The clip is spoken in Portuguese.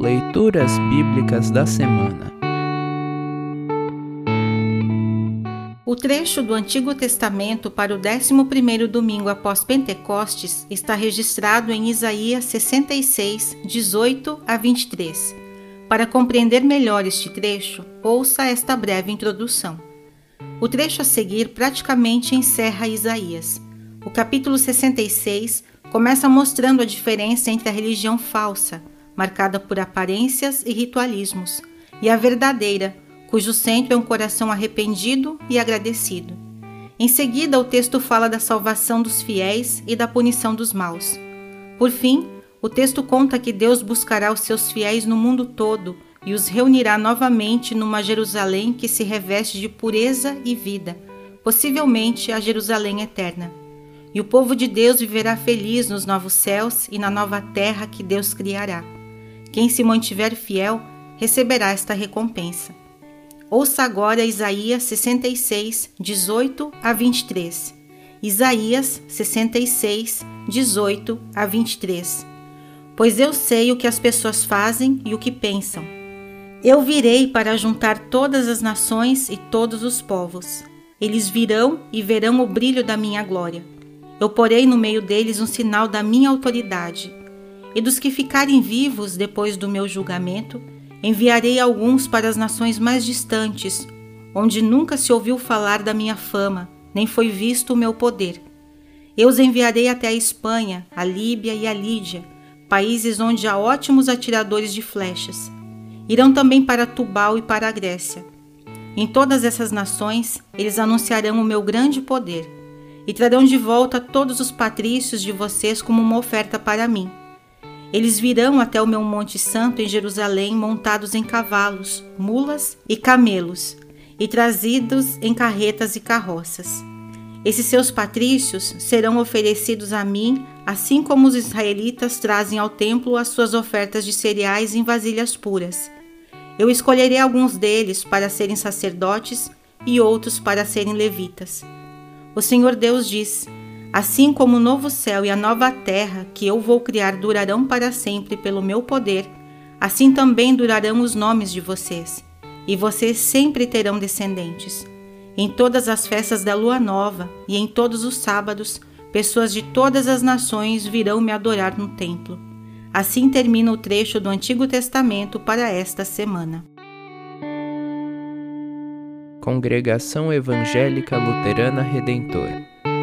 Leituras Bíblicas da Semana O trecho do Antigo Testamento para o 11º domingo após Pentecostes está registrado em Isaías 66, 18 a 23. Para compreender melhor este trecho, ouça esta breve introdução. O trecho a seguir praticamente encerra Isaías. O capítulo 66 começa mostrando a diferença entre a religião falsa, marcada por aparências e ritualismos, e a verdadeira, cujo centro é um coração arrependido e agradecido. Em seguida, o texto fala da salvação dos fiéis e da punição dos maus. Por fim, o texto conta que Deus buscará os seus fiéis no mundo todo e os reunirá novamente numa Jerusalém que se reveste de pureza e vida, possivelmente a Jerusalém eterna. E o povo de Deus viverá feliz nos novos céus e na nova terra que Deus criará. Quem se mantiver fiel receberá esta recompensa. Ouça agora Isaías 66, 18 a 23. Isaías 66, 18 a 23. Pois eu sei o que as pessoas fazem e o que pensam. Eu virei para juntar todas as nações e todos os povos. Eles virão e verão o brilho da minha glória. Eu porei no meio deles um sinal da minha autoridade. E dos que ficarem vivos depois do meu julgamento, enviarei alguns para as nações mais distantes, onde nunca se ouviu falar da minha fama, nem foi visto o meu poder. Eu os enviarei até a Espanha, a Líbia e a Lídia, países onde há ótimos atiradores de flechas. Irão também para Tubal e para a Grécia. Em todas essas nações, eles anunciarão o meu grande poder e trarão de volta todos os patrícios de vocês como uma oferta para mim. Eles virão até o meu Monte Santo em Jerusalém montados em cavalos, mulas e camelos, e trazidos em carretas e carroças. Esses seus patrícios serão oferecidos a mim, assim como os israelitas trazem ao templo as suas ofertas de cereais em vasilhas puras. Eu escolherei alguns deles para serem sacerdotes e outros para serem levitas. O Senhor Deus diz: Assim como o novo céu e a nova terra que eu vou criar durarão para sempre pelo meu poder, assim também durarão os nomes de vocês, e vocês sempre terão descendentes. Em todas as festas da lua nova e em todos os sábados, pessoas de todas as nações virão me adorar no templo. Assim termina o trecho do Antigo Testamento para esta semana. Congregação Evangélica Luterana Redentor